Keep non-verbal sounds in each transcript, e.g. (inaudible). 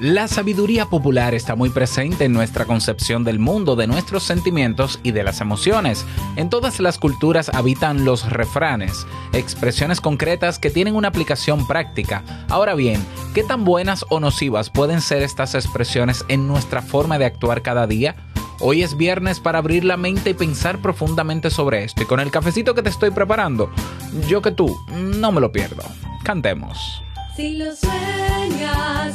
La sabiduría popular está muy presente en nuestra concepción del mundo, de nuestros sentimientos y de las emociones. En todas las culturas habitan los refranes, expresiones concretas que tienen una aplicación práctica. Ahora bien, ¿qué tan buenas o nocivas pueden ser estas expresiones en nuestra forma de actuar cada día? Hoy es viernes para abrir la mente y pensar profundamente sobre esto. Y con el cafecito que te estoy preparando, yo que tú, no me lo pierdo. Cantemos. Si lo sueñas,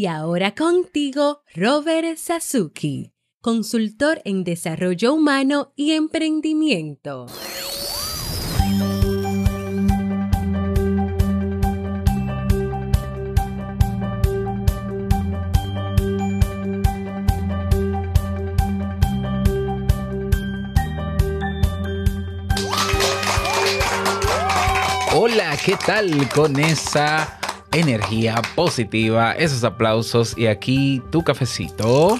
Y ahora contigo, Robert Sasuki, consultor en desarrollo humano y emprendimiento. Hola, ¿qué tal con esa energía positiva, esos aplausos y aquí tu cafecito?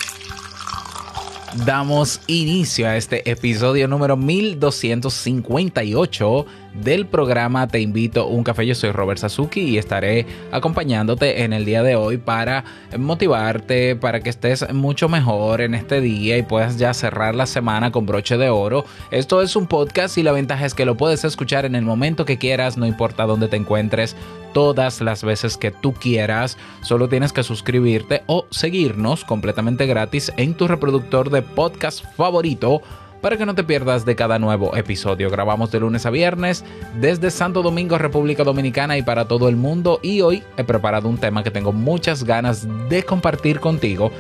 Damos inicio a este episodio número 1258 del programa Te invito un café. Yo soy Robert Sasuki y estaré acompañándote en el día de hoy para motivarte, para que estés mucho mejor en este día y puedas ya cerrar la semana con broche de oro. Esto es un podcast y la ventaja es que lo puedes escuchar en el momento que quieras, no importa dónde te encuentres, todas las veces que tú quieras. Solo tienes que suscribirte o seguirnos completamente gratis en tu reproductor de podcast favorito para que no te pierdas de cada nuevo episodio. Grabamos de lunes a viernes desde Santo Domingo, República Dominicana y para todo el mundo. Y hoy he preparado un tema que tengo muchas ganas de compartir contigo,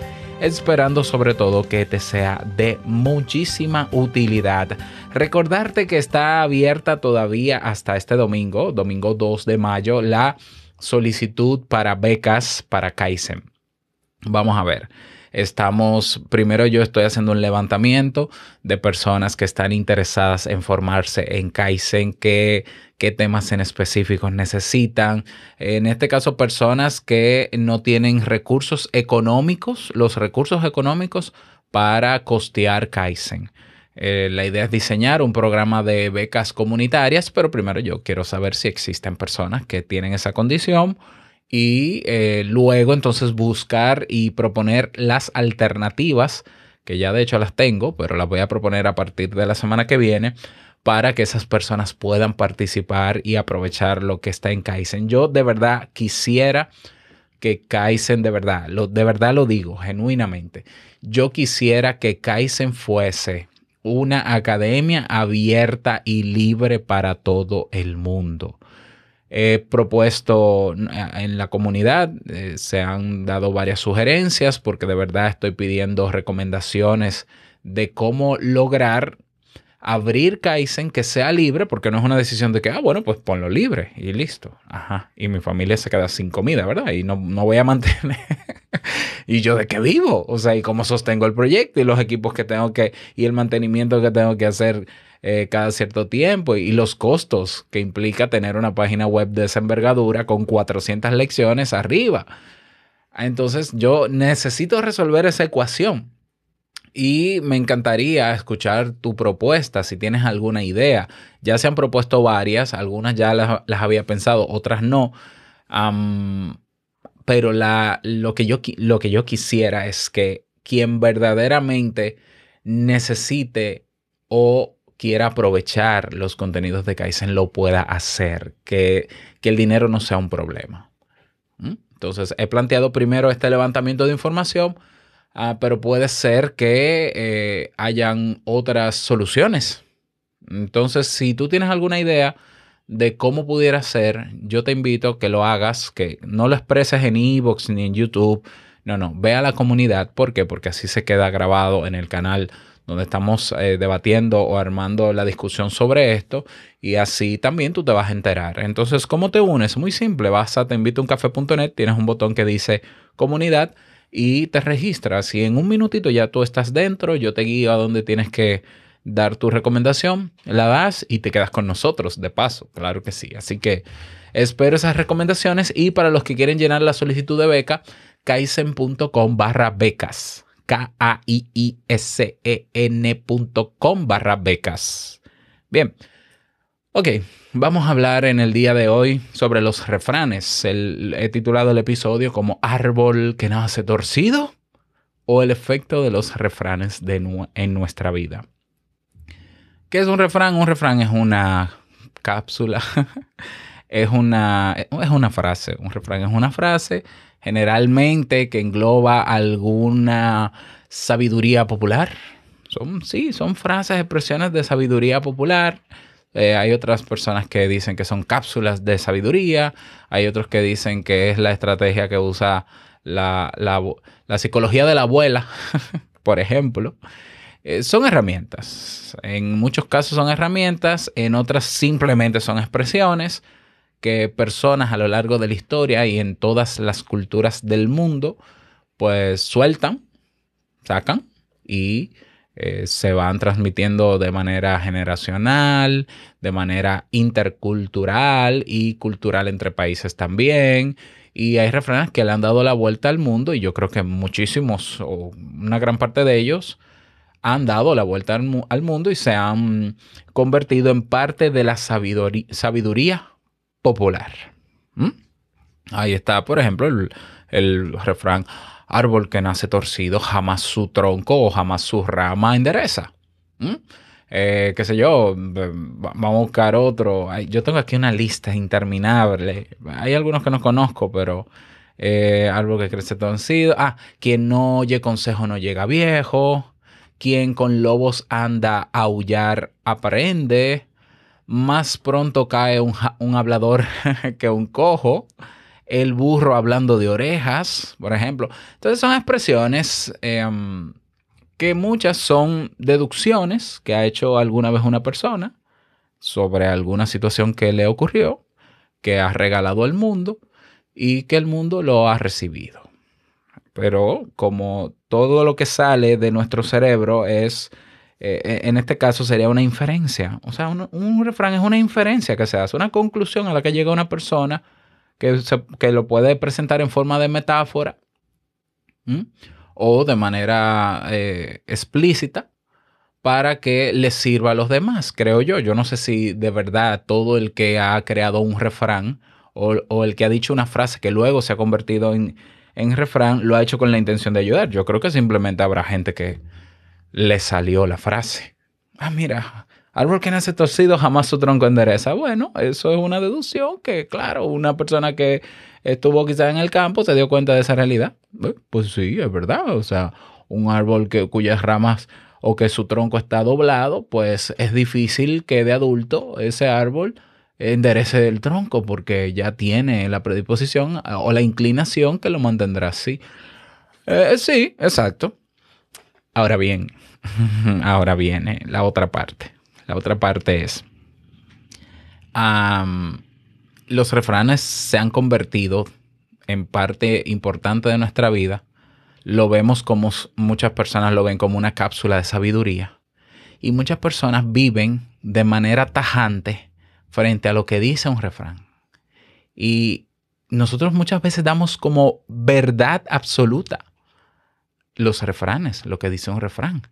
esperando sobre todo que te sea de muchísima utilidad. Recordarte que está abierta todavía hasta este domingo, domingo 2 de mayo, la solicitud para becas para Kaizen. Vamos a ver. Estamos, primero yo estoy haciendo un levantamiento de personas que están interesadas en formarse en Kaizen, qué, qué temas en específicos necesitan. En este caso, personas que no tienen recursos económicos, los recursos económicos para costear Kaizen. Eh, la idea es diseñar un programa de becas comunitarias, pero primero yo quiero saber si existen personas que tienen esa condición y eh, luego entonces buscar y proponer las alternativas, que ya de hecho las tengo, pero las voy a proponer a partir de la semana que viene para que esas personas puedan participar y aprovechar lo que está en Kaizen. Yo de verdad quisiera que Kaizen, de verdad, lo, de verdad lo digo genuinamente, yo quisiera que Kaizen fuese una academia abierta y libre para todo el mundo. He propuesto en la comunidad, eh, se han dado varias sugerencias porque de verdad estoy pidiendo recomendaciones de cómo lograr abrir Kaizen que sea libre, porque no es una decisión de que, ah, bueno, pues ponlo libre y listo. Ajá. Y mi familia se queda sin comida, ¿verdad? Y no, no voy a (laughs) mantener. ¿Y yo de qué vivo? O sea, ¿y cómo sostengo el proyecto y los equipos que tengo que, y el mantenimiento que tengo que hacer eh, cada cierto tiempo y los costos que implica tener una página web de esa envergadura con 400 lecciones arriba. Entonces yo necesito resolver esa ecuación y me encantaría escuchar tu propuesta si tienes alguna idea. Ya se han propuesto varias, algunas ya las, las había pensado, otras no. Pero la, lo, que yo, lo que yo quisiera es que quien verdaderamente necesite o quiera aprovechar los contenidos de Kaizen lo pueda hacer, que, que el dinero no sea un problema. ¿Mm? Entonces, he planteado primero este levantamiento de información, uh, pero puede ser que eh, hayan otras soluciones. Entonces, si tú tienes alguna idea de cómo pudiera ser, yo te invito a que lo hagas, que no lo expreses en Evox ni en YouTube. No, no, ve a la comunidad. ¿Por qué? Porque así se queda grabado en el canal donde estamos eh, debatiendo o armando la discusión sobre esto y así también tú te vas a enterar. Entonces, ¿cómo te unes? Muy simple, vas a teinvitouncafe.net, tienes un botón que dice comunidad y te registras y en un minutito ya tú estás dentro, yo te guío a donde tienes que dar tu recomendación, la das y te quedas con nosotros de paso, claro que sí. Así que espero esas recomendaciones y para los que quieren llenar la solicitud de beca, kaizen.com barra becas. K-A-I-I-S-E-N.com barra becas. Bien. Ok, vamos a hablar en el día de hoy sobre los refranes. El- he titulado el episodio como Árbol que nace torcido o el efecto de los refranes en nuestra vida. ¿Qué es un refrán? Un refrán es una cápsula, (laughs) es una, es una frase. Un refrán es una frase generalmente que engloba alguna sabiduría popular. Son, sí, son frases, expresiones de sabiduría popular. Eh, hay otras personas que dicen que son cápsulas de sabiduría. Hay otros que dicen que es la estrategia que usa la, la, la psicología de la abuela, (laughs) por ejemplo. Eh, son herramientas. En muchos casos son herramientas, en otras simplemente son expresiones que personas a lo largo de la historia y en todas las culturas del mundo pues sueltan, sacan y eh, se van transmitiendo de manera generacional, de manera intercultural y cultural entre países también. Y hay refranes que le han dado la vuelta al mundo y yo creo que muchísimos o una gran parte de ellos han dado la vuelta al, mu- al mundo y se han convertido en parte de la sabiduría popular. ¿Mm? Ahí está, por ejemplo, el, refrán, árbol que nace torcido, jamás su tronco o jamás su rama endereza. ¿Mm? Eh, qué sé yo, vamos a buscar otro. Yo tengo aquí una lista interminable. Hay algunos que no conozco, pero eh, árbol que crece torcido. Ah, quien no oye consejo no llega viejo. Quien con lobos anda a aullar aprende. Más pronto cae un, hablador (laughs) que un cojo. El burro hablando de orejas, por ejemplo. Entonces son expresiones em, que muchas son deducciones que ha hecho alguna vez una persona sobre alguna situación que le ocurrió, que ha regalado al mundo y que el mundo lo ha recibido. Pero como todo lo que sale de nuestro cerebro es, eh, en este caso sería una inferencia. O sea, un, refrán es una inferencia que se hace, una conclusión a la que llega una persona que, que lo puede presentar en forma de metáfora o de manera eh, explícita para que le sirva a los demás, creo yo. Yo no sé si de verdad todo el que ha creado un refrán o, el que ha dicho una frase que luego se ha convertido en refrán lo ha hecho con la intención de ayudar. Yo creo que simplemente habrá gente que le salió la frase. Ah, mira, árbol que nace torcido jamás su tronco endereza. Bueno, eso es una deducción que, claro, una persona que estuvo quizás en el campo se dio cuenta de esa realidad. Eh, Pues sí, es verdad. O sea, un árbol que, cuyas ramas o que su tronco está doblado, pues es difícil que de adulto ese árbol enderece el tronco porque ya tiene la predisposición o la inclinación que lo mantendrá así. Eh, sí, exacto. Ahora bien, (laughs) ahora viene la otra parte. La otra parte es, los refranes se han convertido en parte importante de nuestra vida. Lo vemos como muchas personas lo ven como una cápsula de sabiduría. Y muchas personas viven de manera tajante frente a lo que dice un refrán. Y nosotros muchas veces damos como verdad absoluta los refranes, lo que dice un refrán.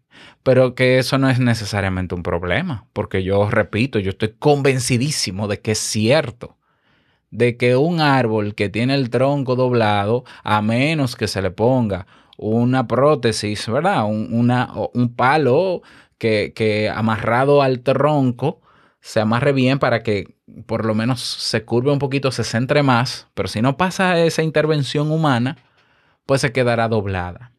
Pero que eso no es necesariamente un problema, porque yo repito, yo estoy convencidísimo de que es cierto, de que un árbol que tiene el tronco doblado, a menos que se le ponga una prótesis, ¿verdad? Un, una- un palo que, que amarrado al tronco se amarre bien para que por lo menos se curve un poquito, se centre más, pero si no pasa esa intervención humana, pues se quedará doblada.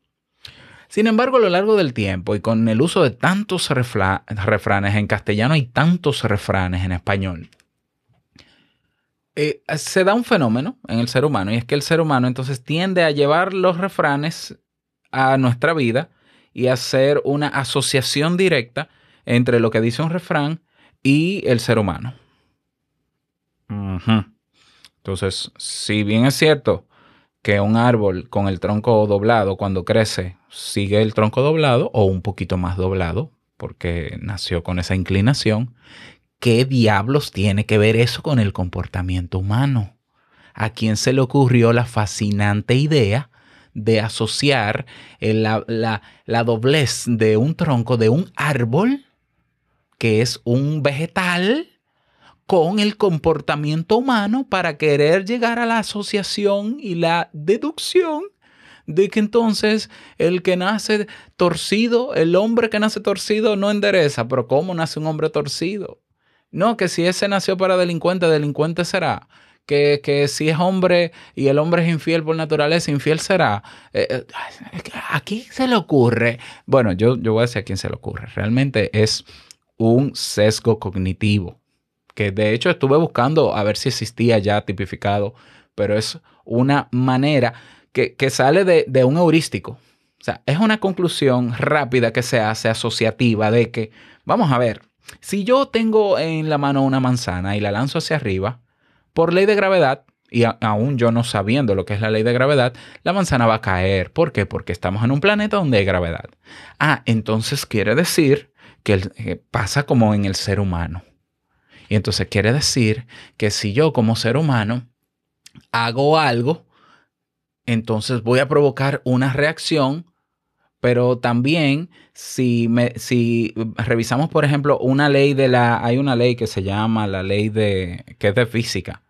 Sin embargo, a lo largo del tiempo y con el uso de tantos refranes en castellano y tantos refranes en español, eh, se da un fenómeno en el ser humano y es que el ser humano entonces tiende a llevar los refranes a nuestra vida y hacer una asociación directa entre lo que dice un refrán y el ser humano. Entonces, si bien es cierto que un árbol con el tronco doblado cuando crece sigue el tronco doblado o un poquito más doblado porque nació con esa inclinación, ¿qué diablos tiene que ver eso con el comportamiento humano? ¿A quién se le ocurrió la fascinante idea de asociar la, la- la doblez de un tronco de un árbol, que es un vegetal, con el comportamiento humano para querer llegar a la asociación y la deducción de que entonces el que nace torcido, el hombre que nace torcido no endereza, pero ¿cómo nace un hombre torcido? No, que si ese nació para delincuente, delincuente será. Que, que si es hombre y el hombre es infiel por naturaleza, infiel será. Eh, eh, ¿A quién se le ocurre? Bueno, yo, yo voy a decir a quién se le ocurre. Realmente es un sesgo cognitivo que de hecho estuve buscando a ver si existía ya tipificado, pero es una manera que, que sale de, de un heurístico. O sea, es una conclusión rápida que se hace asociativa de que, vamos a ver, si yo tengo en la mano una manzana y la lanzo hacia arriba, por ley de gravedad, y aún yo no sabiendo lo que es la ley de gravedad, la manzana va a caer. ¿Por qué? Porque estamos en un planeta donde hay gravedad. Ah, entonces quiere decir que eh, pasa como en el ser humano. Y entonces quiere decir que si yo como ser humano hago algo, entonces voy a provocar una reacción, pero también si, me, si revisamos, por ejemplo, una ley de la, hay una ley que se llama la ley de, que es de física.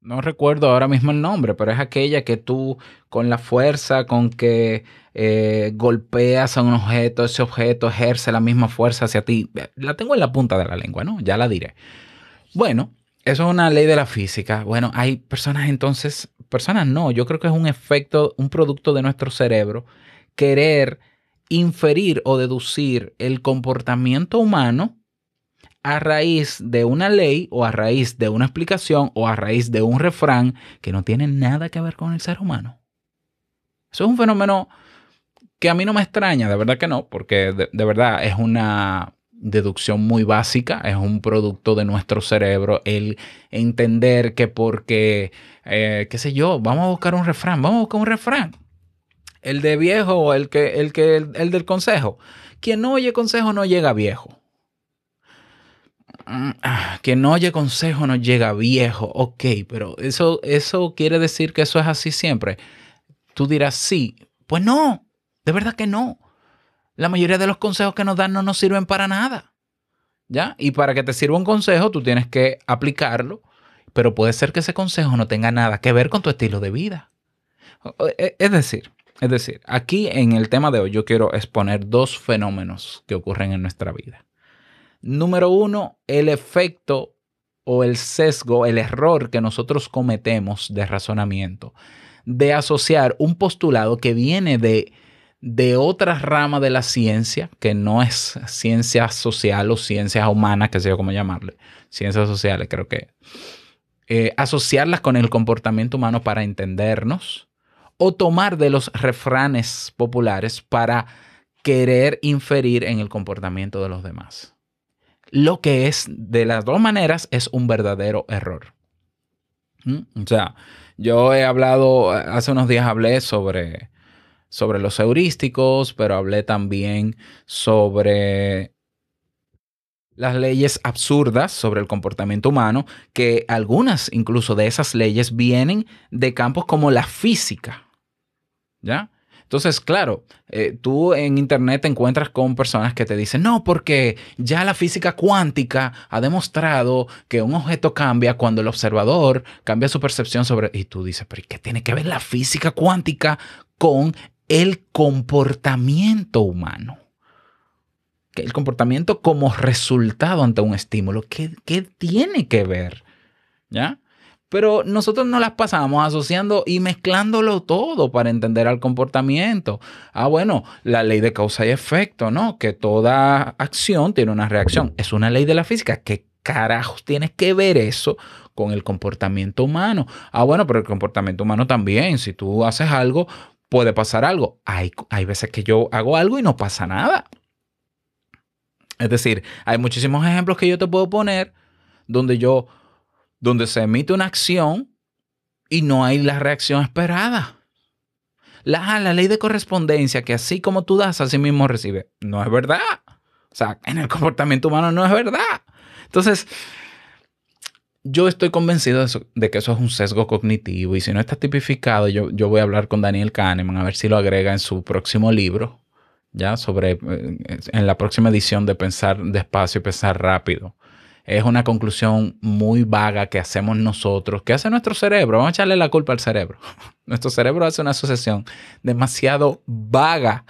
No recuerdo ahora mismo el nombre, pero es aquella que tú con la fuerza con que eh, golpeas a un objeto, ese objeto ejerce la misma fuerza hacia ti. La tengo en la punta de la lengua, ¿no? Ya la diré. Bueno, eso es una ley de la física. Bueno, hay personas entonces, personas no, yo creo que es un efecto, un producto de nuestro cerebro, querer inferir o deducir el comportamiento humano a raíz de una ley o a raíz de una explicación o a raíz de un refrán que no tiene nada que ver con el ser humano. Eso es un fenómeno que a mí no me extraña, de verdad que no, porque de, de verdad es una deducción muy básica, es un producto de nuestro cerebro el entender que porque, eh, qué sé yo, vamos a buscar un refrán, vamos a buscar un refrán. El de viejo el, que, el, que, el, el del consejo. Quien no oye consejo no llega viejo. Mm, ah, Quien no oye consejo no llega viejo. Ok, pero eso, eso quiere decir que eso es así siempre. Tú dirás sí. Pues no, de verdad que no. La mayoría de los consejos que nos dan no nos sirven para nada. ¿Ya? Y para que te sirva un consejo, tú tienes que aplicarlo. Pero puede ser que ese consejo no tenga nada que ver con tu estilo de vida. O- e- Es decir, es decir, aquí en el tema de hoy yo quiero exponer dos fenómenos que ocurren en nuestra vida. Número uno, el efecto o el sesgo, el error que nosotros cometemos de razonamiento, de asociar un postulado que viene de, de otra rama de la ciencia, que no es ciencia social o ciencias humanas, que sé yo cómo llamarle, ciencias sociales creo que, eh, asociarlas con el comportamiento humano para entendernos, o tomar de los refranes populares para querer inferir en el comportamiento de los demás. Lo que es, de las dos maneras, es un verdadero error. ¿Mm? O sea, yo he hablado, hace unos días hablé sobre, sobre los heurísticos, pero hablé también sobre las leyes absurdas sobre el comportamiento humano, que algunas incluso de esas leyes vienen de campos como la física. ¿Ya? Entonces, claro, eh, tú en internet te encuentras con personas que te dicen, no, porque ya la física cuántica ha demostrado que un objeto cambia cuando el observador cambia su percepción sobre... Y tú dices, pero ¿y ¿qué tiene que ver la física cuántica con el comportamiento humano? El comportamiento como resultado ante un estímulo. ¿Qué, qué tiene que ver? ¿Ya? Pero nosotros no las pasamos asociando y mezclándolo todo para entender al comportamiento. Ah, bueno, la ley de causa y efecto, ¿no? Que toda acción tiene una reacción. Es una ley de la física. ¿Qué carajos tiene que ver eso con el comportamiento humano? Ah, bueno, pero el comportamiento humano también. Si tú haces algo, puede pasar algo. Hay, hay veces que yo hago algo y no pasa nada. Es decir, hay muchísimos ejemplos que yo te puedo poner donde yo, donde se emite una acción y no hay la reacción esperada. La, la ley de correspondencia, que así como tú das, así mismo recibe. No es verdad. O sea, en el comportamiento humano no es verdad. Entonces, yo estoy convencido de, que eso es un sesgo cognitivo y si no está tipificado, yo, yo voy a hablar con Daniel Kahneman a ver si lo agrega en su próximo libro, ya sobre, eh, en la próxima edición de Pensar despacio y Pensar rápido. Es una conclusión muy vaga que hacemos nosotros. ¿Qué hace nuestro cerebro? Vamos a echarle la culpa al cerebro. (laughs) Nuestro cerebro hace una asociación demasiado vaga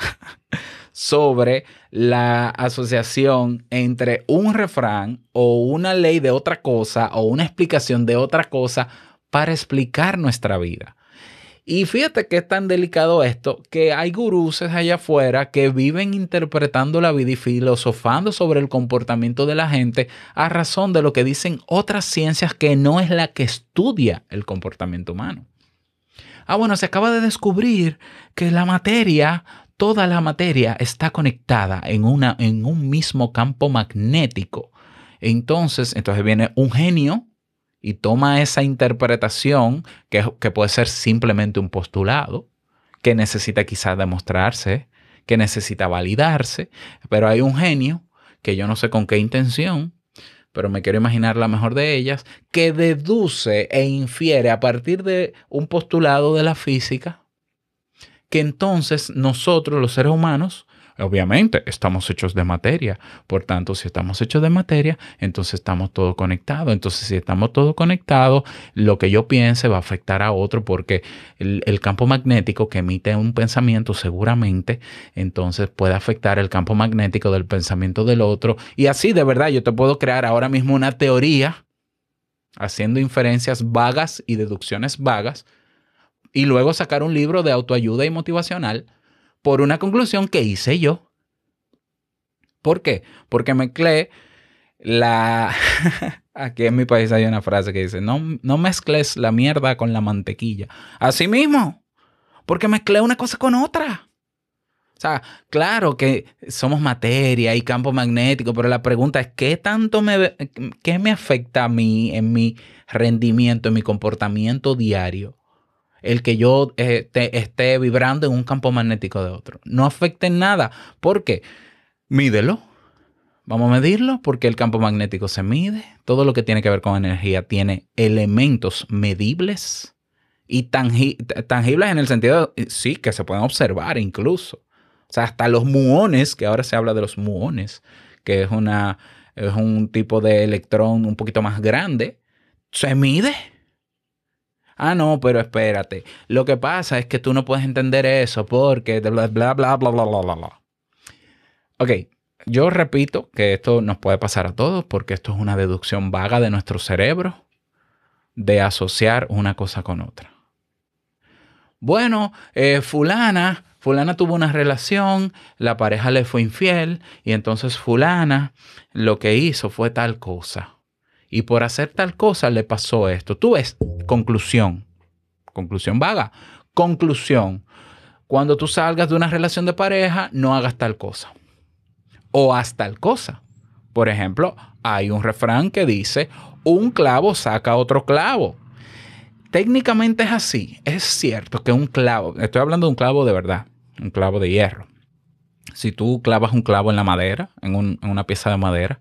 sobre la asociación entre un refrán o una ley de otra cosa o una explicación de otra cosa para explicar nuestra vida. Y fíjate que es tan delicado esto que hay gurús allá afuera que viven interpretando la vida y filosofando sobre el comportamiento de la gente a razón de lo que dicen otras ciencias que no es la que estudia el comportamiento humano. Ah, bueno, se acaba de descubrir que la materia, toda la materia está conectada en, una, en un mismo campo magnético. Entonces, entonces viene un genio y toma esa interpretación que, que puede ser simplemente un postulado, que necesita quizás demostrarse, que necesita validarse, pero hay un genio que yo no sé con qué intención, pero me quiero imaginar la mejor de ellas, que deduce e infiere a partir de un postulado de la física, que entonces nosotros, los seres humanos, obviamente estamos hechos de materia. Por tanto, si estamos hechos de materia, entonces estamos todos conectados. Entonces, si estamos todos conectados, lo que yo piense va a afectar a otro porque el, el campo magnético que emite un pensamiento seguramente, entonces puede afectar el campo magnético del pensamiento del otro. Y así, de verdad, yo te puedo crear ahora mismo una teoría haciendo inferencias vagas y deducciones vagas y luego sacar un libro de autoayuda y motivacional por una conclusión que hice yo. ¿Por qué? Porque mezclé la... (laughs) Aquí en mi país hay una frase que dice, no, no mezcles la mierda con la mantequilla. Así mismo, porque mezclé una cosa con otra. O sea, claro que somos materia y campo magnético, pero la pregunta es, ¿qué tanto me, qué me afecta a mí en mi rendimiento, en mi comportamiento diario? El que yo eh, te- esté vibrando en un campo magnético de otro. No afecta en nada. ¿Por qué? Mídelo. Vamos a medirlo porque el campo magnético se mide. Todo lo que tiene que ver con energía tiene elementos medibles y tangi- tangibles en el sentido, de, sí, que se pueden observar incluso. O sea, hasta los muones, que ahora se habla de los muones, que es, una, es un tipo de electrón un poquito más grande, se mide. Ah, no, pero espérate. Lo que pasa es que tú no puedes entender eso porque bla, bla, bla, bla, bla, bla, bla, bla. Ok, yo repito que esto nos puede pasar a todos porque esto es una deducción vaga de nuestro cerebro de asociar una cosa con otra. Bueno, eh, fulana, fulana tuvo una relación, la pareja le fue infiel y entonces fulana lo que hizo fue tal cosa. Y por hacer tal cosa le pasó esto. Tú ves, conclusión. Conclusión vaga. Conclusión. Cuando tú salgas de una relación de pareja, no hagas tal cosa. O haz tal cosa. Por ejemplo, hay un refrán que dice, un clavo saca otro clavo. Técnicamente es así. Es cierto que un clavo, estoy hablando de un clavo de verdad, un clavo de hierro. Si tú clavas un clavo en la madera, en, en una pieza de madera,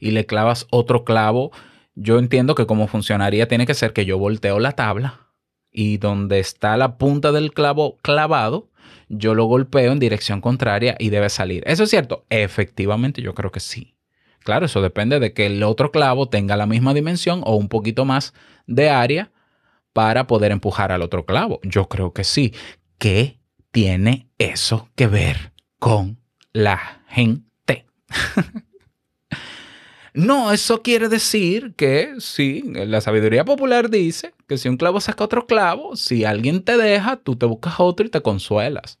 y le clavas otro clavo, yo entiendo que como funcionaría tiene que ser que yo volteo la tabla y donde está la punta del clavo clavado, yo lo golpeo en dirección contraria y debe salir. ¿Eso es cierto? Efectivamente, yo creo que sí. Claro, eso depende de que el otro clavo tenga la misma dimensión o un poquito más de área para poder empujar al otro clavo. Yo creo que sí. ¿Qué tiene eso que ver con la gente? (laughs) No, eso quiere decir que sí, la sabiduría popular dice que si un clavo saca otro clavo, si alguien te deja, tú te buscas otro y te consuelas.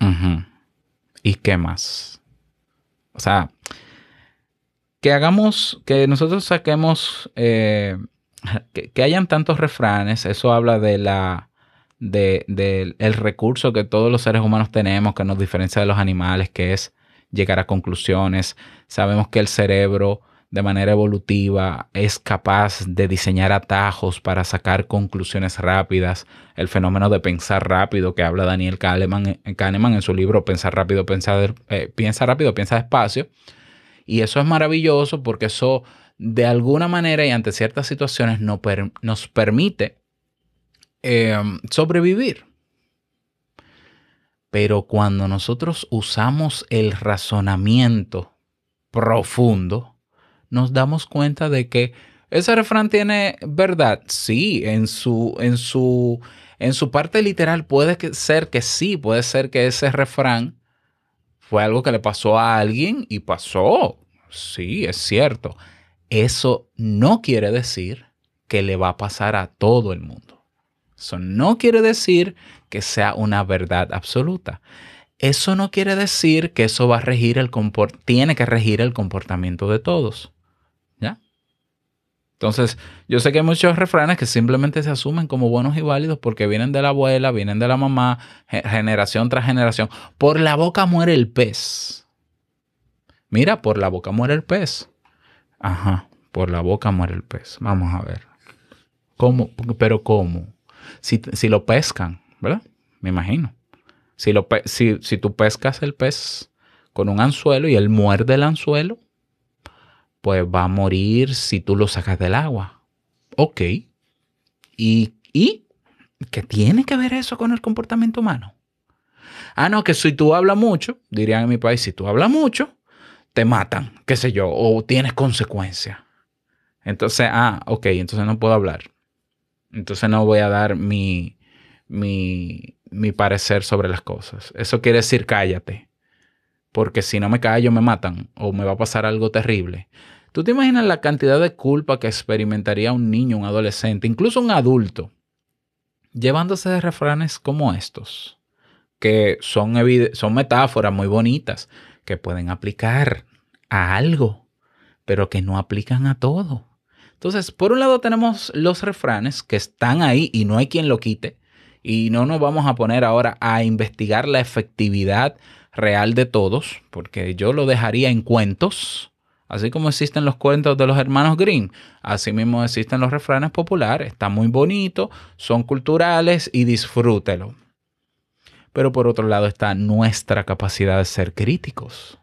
Ujú. ¿Y qué más? O sea, que hagamos, que nosotros saquemos, eh, que, que hayan tantos refranes, eso habla de la, de- del el recurso que todos los seres humanos tenemos que nos diferencia de los animales, que es llegar a conclusiones. Sabemos que el cerebro de manera evolutiva es capaz de diseñar atajos para sacar conclusiones rápidas. El fenómeno de pensar rápido que habla Daniel Kahneman, Kahneman en su libro Pensar rápido, pensar, eh, piensa rápido, piensa despacio. Y eso es maravilloso porque eso de alguna manera y ante ciertas situaciones nos permite eh, sobrevivir. Pero cuando nosotros usamos el razonamiento profundo, nos damos cuenta de que ese refrán tiene verdad. Sí, en su, en su, en su parte literal puede ser que sí, puede ser que ese refrán fue algo que le pasó a alguien y pasó. Sí, es cierto. Eso no quiere decir que le va a pasar a todo el mundo. Eso no quiere decir que sea una verdad absoluta. Eso no quiere decir que eso va a regir el tiene que regir el comportamiento de todos. ¿Ya? Entonces, yo sé que hay muchos refranes que simplemente se asumen como buenos y válidos porque vienen de la abuela, vienen de la mamá, ge- generación tras generación. Por la boca muere el pez. Mira, por la boca muere el pez. Ajá, por la boca muere el pez. Vamos a ver. ¿Cómo? Pero ¿cómo? Si, lo pescan, ¿verdad? Me imagino. Si, lo si, si tú pescas el pez con un anzuelo y él muerde el anzuelo, pues va a morir si tú lo sacas del agua. Ok. ¿Y, y qué tiene que ver eso con el comportamiento humano? Ah, no, que si tú hablas mucho, dirían en mi país, si tú hablas mucho, te matan, qué sé yo, o tienes consecuencias. Entonces, ah, ok, entonces no puedo hablar. Entonces no voy a dar mi, mi, mi parecer sobre las cosas. Eso quiere decir cállate. Porque si no me callo me matan o me va a pasar algo terrible. ¿Tú te imaginas la cantidad de culpa que experimentaría un niño, un adolescente, incluso un adulto, llevándose de refranes como estos? Que son, son metáforas muy bonitas que pueden aplicar a algo, pero que no aplican a todo. Entonces, por un lado tenemos los refranes que están ahí y no hay quien lo quite. Y no nos vamos a poner ahora a investigar la efectividad real de todos, porque yo lo dejaría en cuentos. Así como existen los cuentos de los hermanos Grimm, así mismo existen los refranes populares. Están muy bonitos, son culturales y disfrútelo. Pero por otro lado está nuestra capacidad de ser críticos.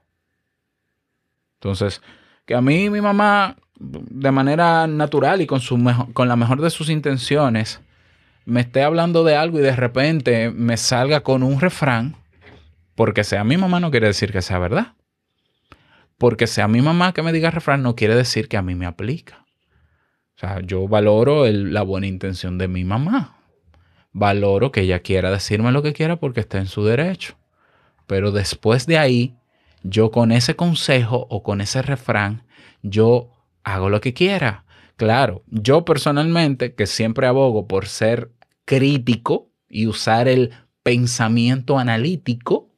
Entonces, que a mí mi mamá, de manera natural y con, su mejo- con la mejor de sus intenciones, me esté hablando de algo y de repente me salga con un refrán, porque sea mi mamá no quiere decir que sea verdad. Porque sea mi mamá que me diga refrán no quiere decir que a mí me aplica. O sea, yo valoro el- la buena intención de mi mamá. Valoro que ella quiera decirme lo que quiera porque está en su derecho. Pero después de ahí, yo con ese consejo o con ese refrán, yo hago lo que quiera. Claro, yo personalmente, que siempre abogo por ser crítico y usar el pensamiento analítico,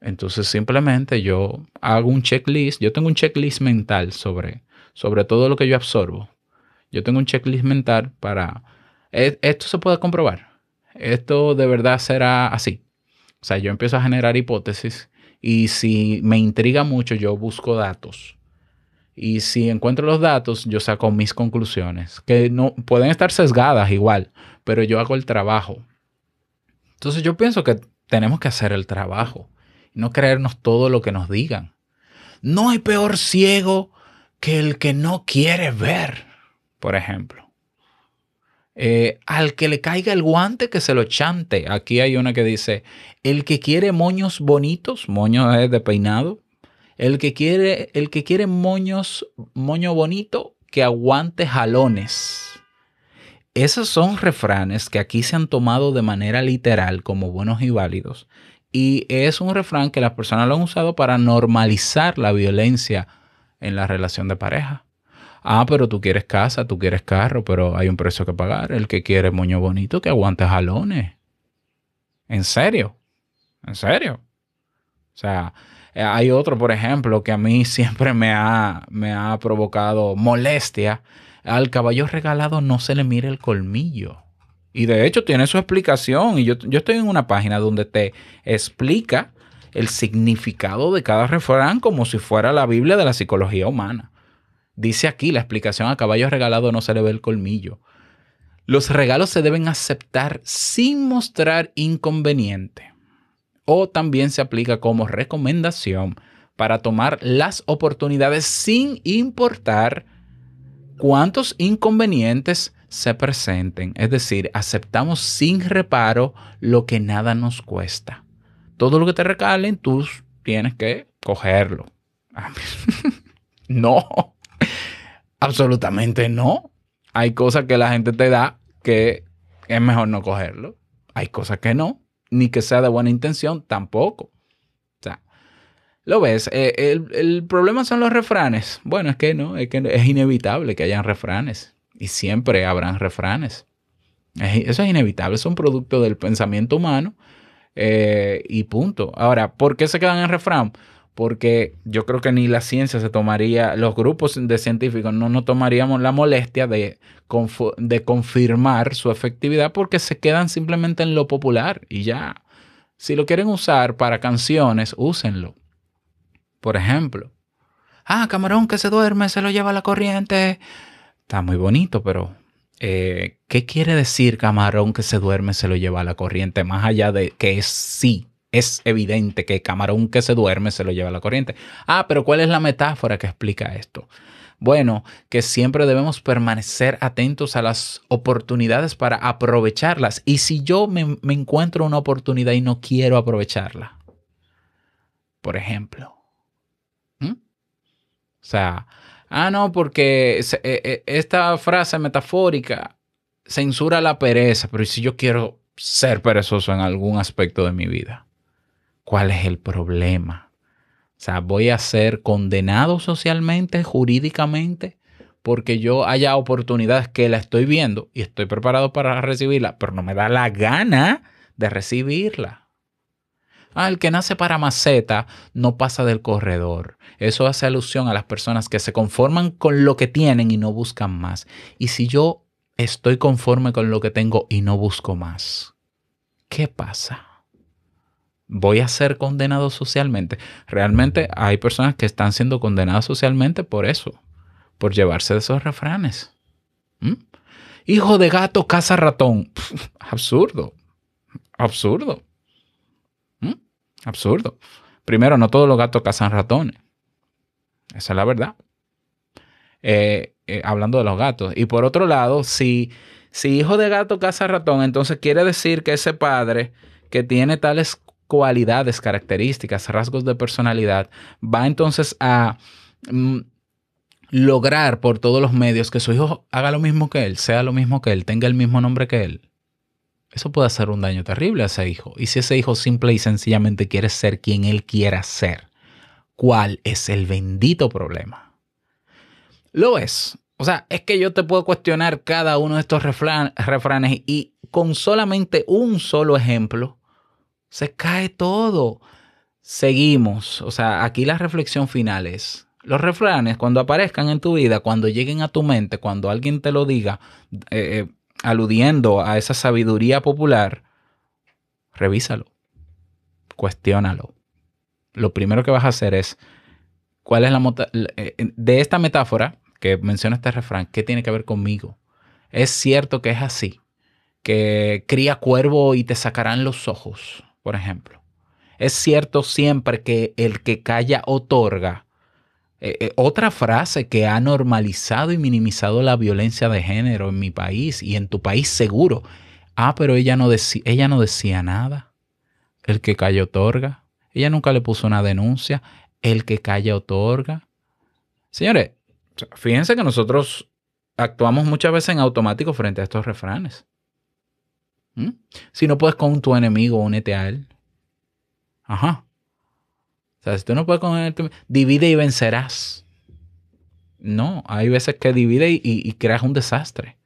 entonces simplemente yo hago un checklist, yo tengo un checklist mental sobre, sobre todo lo que yo absorbo. Yo tengo un checklist mental para... e- Esto se puede comprobar. Esto de verdad será así. O sea, yo empiezo a generar hipótesis y si me intriga mucho, yo busco datos. Y si encuentro los datos, yo saco mis conclusiones, que no pueden estar sesgadas igual, pero yo hago el trabajo. Entonces yo pienso que tenemos que hacer el trabajo no creernos todo lo que nos digan. No hay peor ciego que el que no quiere ver, por ejemplo. Eh, al que le caiga el guante, que se lo chante. Aquí hay una que dice, el que quiere moños bonitos, moño es de peinado, el que quiere, el que quiere moños, moño bonito, que aguante jalones. Esos son refranes que aquí se han tomado de manera literal como buenos y válidos. Y es un refrán que las personas lo han usado para normalizar la violencia en la relación de pareja. Ah, pero tú quieres casa, tú quieres carro, pero hay un precio que pagar. El que quiere moño bonito, que aguante jalones. ¿En serio? ¿En serio? O sea, hay otro, por ejemplo, que a mí (laughs) siempre me ha, me ha provocado molestia. Al caballo regalado no se le mire el colmillo. Y de hecho tiene su explicación. Y yo, yo estoy en una página donde te explica el significado de cada refrán como si fuera la Biblia de la psicología humana. Dice aquí la explicación a caballo regalado no se le ve el colmillo. Los regalos se deben aceptar sin mostrar inconveniente. O también se aplica como recomendación para tomar las oportunidades sin importar cuántos inconvenientes se presenten. Es decir, aceptamos sin reparo lo que nada nos cuesta. Todo lo que te regalen, tú tienes que cogerlo. (laughs) no, absolutamente no. Hay cosas que la gente te da que es mejor no cogerlo. Hay cosas que no, ni que sea de buena intención tampoco. O sea, lo ves, Eh, el, el problema son los refranes. Bueno, es que no, es que es inevitable que hayan refranes y siempre habrán refranes. Es- Eso es inevitable, es un producto del pensamiento humano eh, y punto. Ahora, ¿por qué se quedan en refrán? Porque yo creo que ni la ciencia se tomaría, los grupos de científicos no nos tomaríamos la molestia de, de confirmar su efectividad porque se quedan simplemente en lo popular y ya. Si lo quieren usar para canciones, úsenlo. Por ejemplo, ah, camarón que se duerme, se lo lleva la corriente. Está muy bonito, pero eh, ¿qué quiere decir camarón que se duerme se lo lleva la corriente? Más allá de que es sí, es evidente que camarón que se duerme se lo lleva a la corriente. Ah, pero ¿cuál es la metáfora que explica esto? Bueno, que siempre debemos permanecer atentos a las oportunidades para aprovecharlas. Y si yo me, encuentro una oportunidad y no quiero aprovecharla, por ejemplo, o sea, ah, no, porque eh, eh, esta frase metafórica censura la pereza, pero ¿y si yo quiero ser perezoso en algún aspecto de mi vida? ¿Cuál es el problema? O sea, voy a ser condenado socialmente, jurídicamente, porque yo haya oportunidades que la estoy viendo y estoy preparado para recibirla, pero no me da la gana de recibirla. Ah, el que nace para maceta no pasa del corredor. Eso hace alusión a las personas que se conforman con lo que tienen y no buscan más. Y si yo estoy conforme con lo que tengo y no busco más, ¿qué pasa? ¿Voy a ser condenado socialmente? Realmente hay personas que están siendo condenadas socialmente por eso, por llevarse de esos refranes. ¿Mm? Hijo de gato, caza ratón. (laughs) Absurdo. Absurdo. ¿Mm? Absurdo. Primero, no todos los gatos cazan ratones. Esa es la verdad. Eh, eh, hablando de los gatos. Y por otro lado, si, si hijo de gato caza ratón, entonces quiere decir que ese padre que tiene tales cualidades, características, rasgos de personalidad, va entonces a mm, lograr por todos los medios que su hijo haga lo mismo que él, sea lo mismo que él, tenga el mismo nombre que él. Eso puede hacer un daño terrible a ese hijo. Y si ese hijo simple y sencillamente quiere ser quien él quiera ser, ¿cuál es el bendito problema? Lo es. O sea, es que yo te puedo cuestionar cada uno de estos refran- refranes y con solamente un solo ejemplo se cae todo. Seguimos. O sea, aquí la reflexión final es, los refranes cuando aparezcan en tu vida, cuando lleguen a tu mente, cuando alguien te lo diga, eh, eh, aludiendo a esa sabiduría popular, revísalo, cuestiónalo. Lo primero que vas a hacer es, ¿cuál es la eh, de esta metáfora que menciona este refrán? ¿Qué tiene que ver conmigo? Es cierto que es así, que cría cuervo y te sacarán los ojos, por ejemplo. Es cierto siempre que el que calla otorga. Eh, eh, otra frase que ha normalizado y minimizado la violencia de género en mi país y en tu país seguro. Ah, pero ella no, ella no decía nada. El que calla otorga. Ella nunca le puso una denuncia. El que calla otorga. Señores, fíjense que nosotros actuamos muchas veces en automático frente a estos refranes. ¿Mm? Si no puedes con tu enemigo, únete a él. Ajá. O sea, si tú no puedes con él, divide y vencerás. No, hay veces que divide y, y creas un desastre.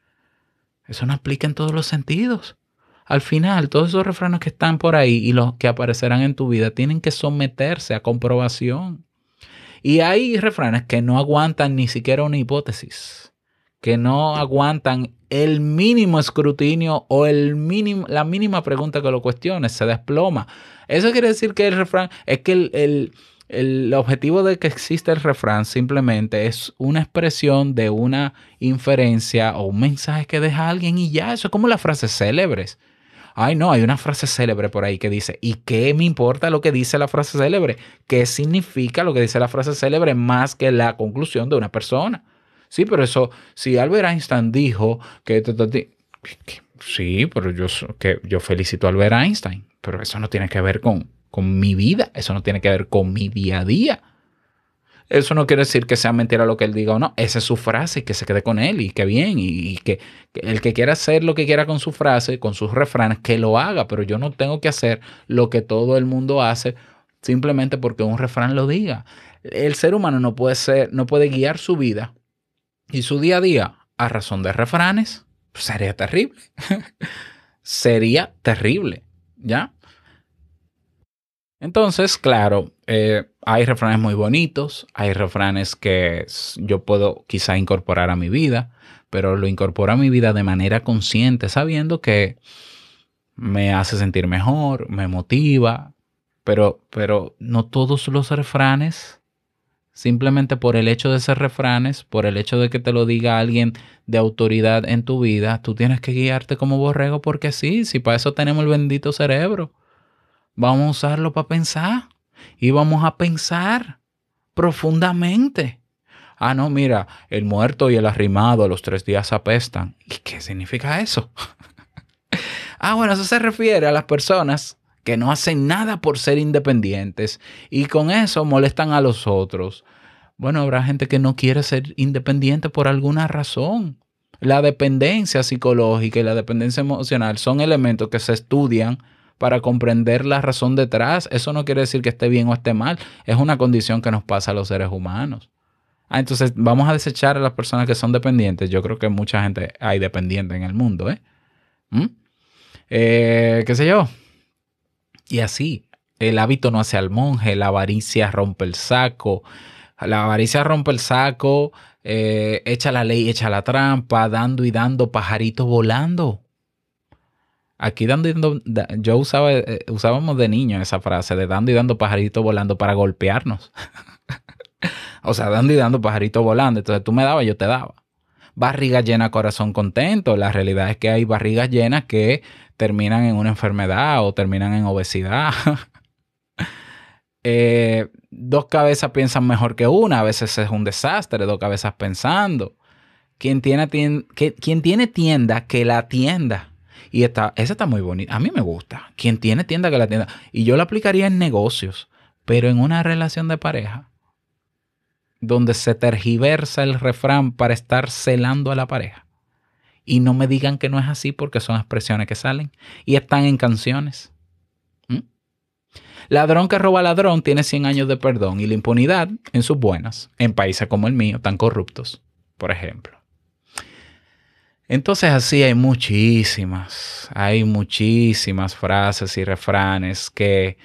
Eso no aplica en todos los sentidos. Al final, todos esos refranes que están por ahí y los que aparecerán en tu vida tienen que someterse a comprobación. Y hay refranes que no aguantan ni siquiera una hipótesis, que no aguantan el mínimo escrutinio o el mínimo, la mínima pregunta que lo cuestione, se desploma. Eso quiere decir que el refrán, es que el, el- el objetivo de que existe el refrán simplemente es una expresión de una inferencia o un mensaje que deja alguien y ya, eso es como las frases célebres. Ay, no, hay una frase célebre por ahí que dice, ¿y qué me importa lo que dice la frase célebre? ¿Qué significa lo que dice la frase célebre más que la conclusión de una persona? Sí, pero eso, si Albert Einstein dijo que... Sí, pero yo, que yo felicito a Albert Einstein, pero eso no tiene que ver con, con mi vida, eso no tiene que ver con mi día a día. Eso no quiere decir que sea mentira lo que él diga o no. Esa es su frase y que se quede con él y que bien. Y, que el que quiera hacer lo que quiera con su frase, con sus refranes, que lo haga. Pero yo no tengo que hacer lo que todo el mundo hace simplemente porque un refrán lo diga. El ser humano no puede ser, no puede guiar su vida y su día a día a razón de refranes. Pues sería terrible. (laughs) sería terrible. ¿Ya? Entonces, claro, eh, hay refranes muy bonitos, hay refranes que yo puedo quizá incorporar a mi vida, pero lo incorporo a mi vida de manera consciente, sabiendo que me hace sentir mejor, me motiva, pero, pero no todos los refranes, simplemente por el hecho de ser refranes, por el hecho de que te lo diga alguien de autoridad en tu vida, tú tienes que guiarte como borrego porque sí, si para eso tenemos el bendito cerebro. Vamos a usarlo para pensar y vamos a pensar profundamente. Ah, no, mira, el muerto y el arrimado a los tres días apestan. ¿Y qué significa eso? (laughs) ah, bueno, eso se refiere a las personas que no hacen nada por ser independientes y con eso molestan a los otros. Bueno, habrá gente que no quiere ser independiente por alguna razón. La dependencia psicológica y la dependencia emocional son elementos que se estudian para comprender la razón detrás. Eso no quiere decir que esté bien o esté mal. Es una condición que nos pasa a los seres humanos. Ah, entonces vamos a desechar a las personas que son dependientes. Yo creo que mucha gente hay dependiente en el mundo, ¿eh? ¿Mm? Eh, ¿Qué sé yo? Y así, el hábito no hace al monje, la avaricia rompe el saco. La avaricia rompe el saco, eh, echa la ley, echa la trampa, dando y dando pajaritos volando. Aquí dando y dando, da- yo usaba, eh, usábamos de niño esa frase de dando y dando pajaritos volando para golpearnos. (laughs) o sea, dando y dando pajaritos volando. Entonces tú me dabas, yo te daba. Barriga llena, corazón contento. La realidad es que hay barrigas llenas que terminan en una enfermedad o terminan en obesidad. (laughs) Eh, dos cabezas piensan mejor que una. A veces es un desastre, dos cabezas pensando. Quien tiene, tien- que, tiene tienda, que la tienda. Y esta, esa está muy bonita. A mí me gusta. Quien tiene tienda, que la tienda. Y yo la aplicaría en negocios, pero en una relación de pareja, donde se tergiversa el refrán para estar celando a la pareja. Y no me digan que no es así porque son expresiones que salen y están en canciones. ¿Mm? Ladrón que roba ladrón tiene 100 años de perdón y la impunidad en sus buenas, en países como el mío, tan corruptos, por ejemplo. Entonces así hay muchísimas, hay muchísimas frases y refranes que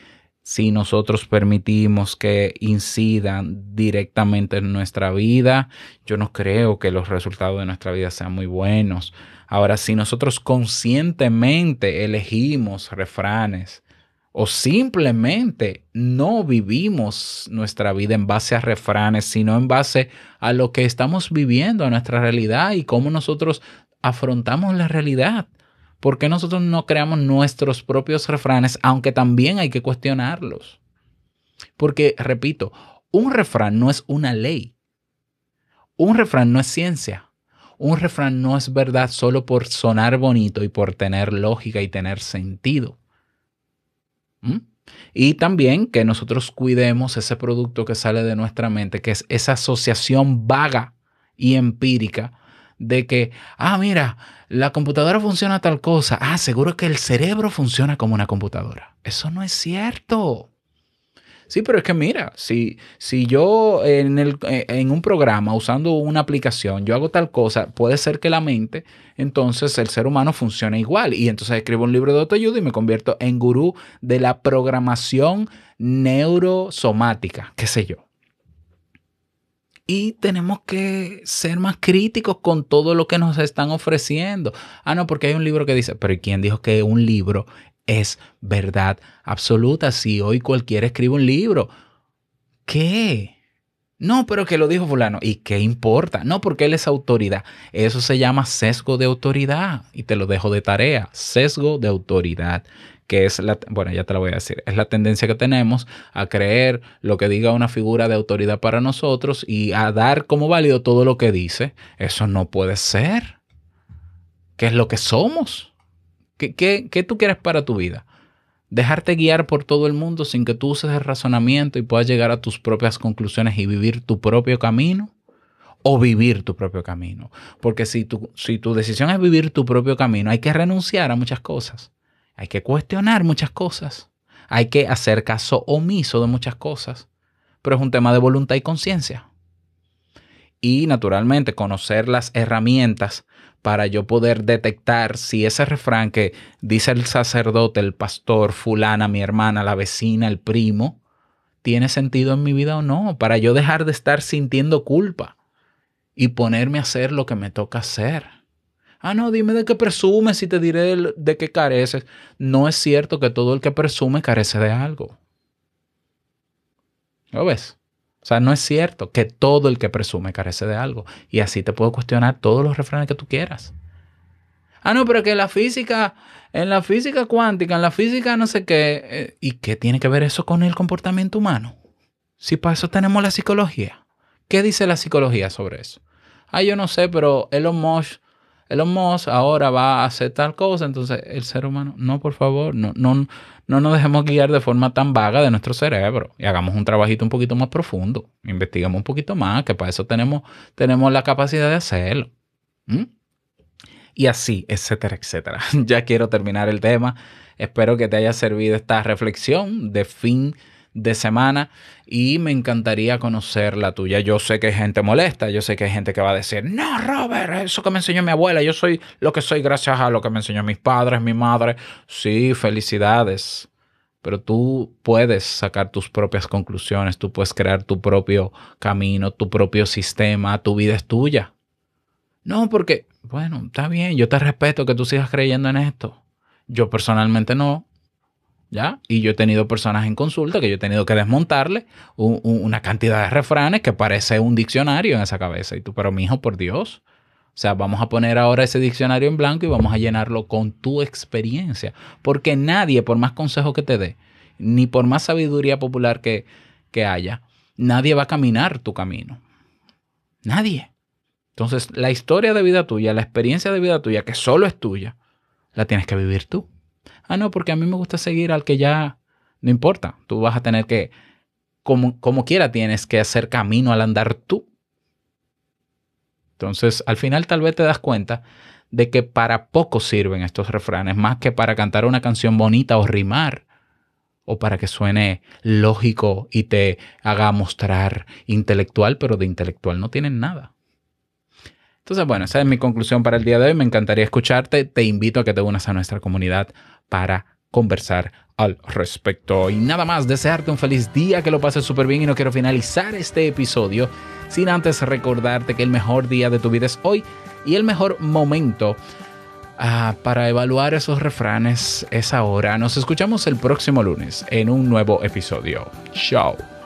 si nosotros permitimos que incidan directamente en nuestra vida, yo no creo que los resultados de nuestra vida sean muy buenos. Ahora, si nosotros conscientemente elegimos refranes o simplemente no vivimos nuestra vida en base a refranes, sino en base a lo que estamos viviendo, a nuestra realidad y cómo nosotros afrontamos la realidad. ¿Por qué nosotros no creamos nuestros propios refranes, aunque también hay que cuestionarlos? Porque, repito, un refrán no es una ley. Un refrán no es ciencia. Un refrán no es verdad solo por sonar bonito y por tener lógica y tener sentido. ¿Mm? Y también que nosotros cuidemos ese producto que sale de nuestra mente, que es esa asociación vaga y empírica de que, ah, mira, la computadora funciona tal cosa. Ah, seguro que el cerebro funciona como una computadora. Eso no es cierto. Sí, pero es que mira, si, si yo en, el, en un programa usando una aplicación, yo hago tal cosa, puede ser que la mente, entonces el ser humano funcione igual. Y entonces escribo un libro de autoayuda y me convierto en gurú de la programación neurosomática, qué sé yo. Y tenemos que ser más críticos con todo lo que nos están ofreciendo. Ah, no, porque hay un libro que dice, pero ¿y quién dijo que un libro es verdad absoluta? Si hoy cualquiera escribe un libro, ¿qué? No, pero que lo dijo fulano. ¿Y qué importa? No, porque él es autoridad. Eso se llama sesgo de autoridad. Y te lo dejo de tarea. Sesgo de autoridad que es la, bueno, ya te la voy a decir, es la tendencia que tenemos a creer lo que diga una figura de autoridad para nosotros y a dar como válido todo lo que dice. Eso no puede ser. ¿Qué es lo que somos? ¿Qué, qué, qué tú quieres para tu vida? Dejarte guiar por todo el mundo sin que tú uses el razonamiento y puedas llegar a tus propias conclusiones y vivir tu propio camino o vivir tu propio camino. Porque si si tu decisión es vivir tu propio camino, hay que renunciar a muchas cosas. Hay que cuestionar muchas cosas. Hay que hacer caso omiso de muchas cosas. Pero es un tema de voluntad y conciencia. Y naturalmente conocer las herramientas para yo poder detectar si ese refrán que dice el sacerdote, el pastor, fulana, mi hermana, la vecina, el primo, tiene sentido en mi vida o no, para yo dejar de estar sintiendo culpa y ponerme a hacer lo que me toca hacer. Ah, no, dime de qué presumes y te diré de qué careces. No es cierto que todo el que presume carece de algo. ¿Lo ves? O sea, no es cierto que todo el que presume carece de algo. Y así te puedo cuestionar todos los refranes que tú quieras. Ah, no, pero que la física, en la física cuántica, en la física no sé qué. eh, ¿Y qué tiene que ver eso con el comportamiento humano? Si para eso tenemos la psicología. ¿Qué dice la psicología sobre eso? Ah, yo no sé, pero Elon Musk Elon Musk ahora va a hacer tal cosa, entonces el ser humano, no, por favor, no, no, no nos dejemos guiar de forma tan vaga de nuestro cerebro y hagamos un trabajito un poquito más profundo, investigamos un poquito más, que para eso tenemos, tenemos la capacidad de hacerlo. Y así, etcétera, etcétera. (laughs) Ya quiero terminar el tema. Espero que te haya servido esta reflexión de fin de semana y me encantaría conocer la tuya. Yo sé que hay gente molesta, yo sé que hay gente que va a decir, no, Robert, eso que me enseñó mi abuela, yo soy lo que soy gracias a lo que me enseñó mis padres, mi madre. Sí, felicidades. Pero tú puedes sacar tus propias conclusiones, tú puedes crear tu propio camino, tu propio sistema, tu vida es tuya. No, porque, bueno, está bien, yo te respeto que tú sigas creyendo en esto. Yo personalmente no, ¿ya? Y yo he tenido personas en consulta que yo he tenido que desmontarle un- un- una cantidad de refranes que parece un diccionario en esa cabeza. Y tú, pero mi hijo, por Dios. O sea, vamos a poner ahora ese diccionario en blanco y vamos a llenarlo con tu experiencia. Porque nadie, por más consejo que te dé, ni por más sabiduría popular que, que haya, nadie va a caminar tu camino. Nadie. Entonces, la historia de vida tuya, la experiencia de vida tuya, que solo es tuya, la tienes que vivir tú. Ah, no, porque a mí me gusta seguir al que ya no importa. Tú vas a tener que, como, como quiera, tienes que hacer camino al andar tú. Entonces, al final tal vez te das cuenta de que para poco sirven estos refranes, más que para cantar una canción bonita o rimar, o para que suene lógico y te haga mostrar intelectual, pero de intelectual no tienen nada. Entonces, bueno, esa es mi conclusión para el día de hoy. Me encantaría escucharte. Te invito a que te unas a nuestra comunidad para conversar al respecto. Y nada más, desearte un feliz día, que lo pases súper bien y no quiero finalizar este episodio sin antes recordarte que el mejor día de tu vida es hoy y el mejor momento ah, para evaluar esos refranes es ahora. Nos escuchamos el próximo lunes en un nuevo episodio. Chao.